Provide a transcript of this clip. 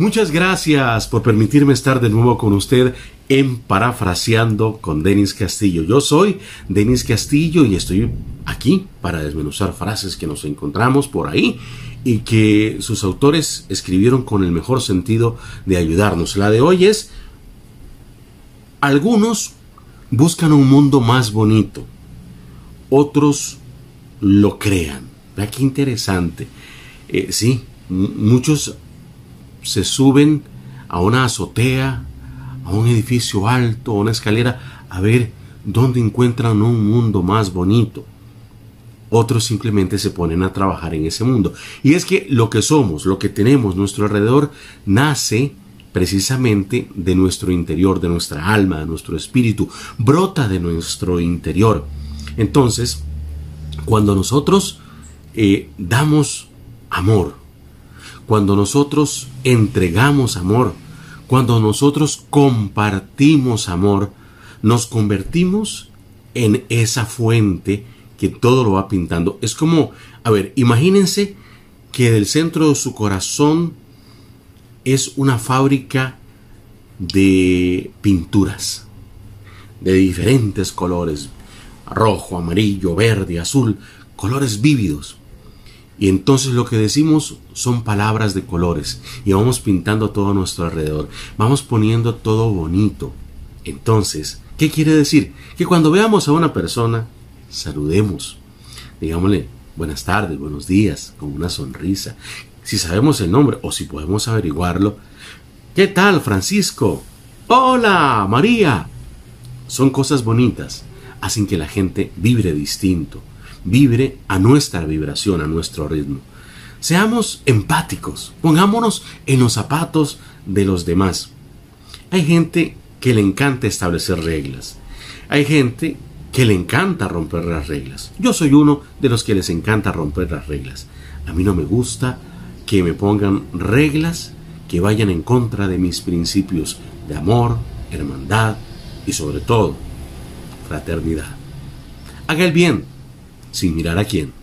Muchas gracias por permitirme estar de nuevo con usted en Parafraseando con Denis Castillo. Yo soy Denis Castillo y estoy aquí para desmenuzar frases que nos encontramos por ahí y que sus autores escribieron con el mejor sentido de ayudarnos. La de hoy es, algunos buscan un mundo más bonito, otros lo crean. Vea qué interesante. Eh, sí, muchos se suben a una azotea, a un edificio alto, a una escalera, a ver dónde encuentran un mundo más bonito. Otros simplemente se ponen a trabajar en ese mundo. Y es que lo que somos, lo que tenemos nuestro alrededor, nace precisamente de nuestro interior, de nuestra alma, de nuestro espíritu, brota de nuestro interior. Entonces, cuando nosotros eh, damos amor, cuando nosotros entregamos amor, cuando nosotros compartimos amor, nos convertimos en esa fuente que todo lo va pintando. Es como, a ver, imagínense que del centro de su corazón es una fábrica de pinturas de diferentes colores, rojo, amarillo, verde, azul, colores vívidos. Y entonces lo que decimos son palabras de colores y vamos pintando todo a nuestro alrededor. Vamos poniendo todo bonito. Entonces, ¿qué quiere decir? Que cuando veamos a una persona, saludemos. Digámosle buenas tardes, buenos días, con una sonrisa. Si sabemos el nombre o si podemos averiguarlo. ¿Qué tal, Francisco? Hola, María. Son cosas bonitas. Hacen que la gente vibre distinto vibre a nuestra vibración, a nuestro ritmo. Seamos empáticos, pongámonos en los zapatos de los demás. Hay gente que le encanta establecer reglas. Hay gente que le encanta romper las reglas. Yo soy uno de los que les encanta romper las reglas. A mí no me gusta que me pongan reglas que vayan en contra de mis principios de amor, hermandad y sobre todo fraternidad. Haga el bien sin mirar a quién.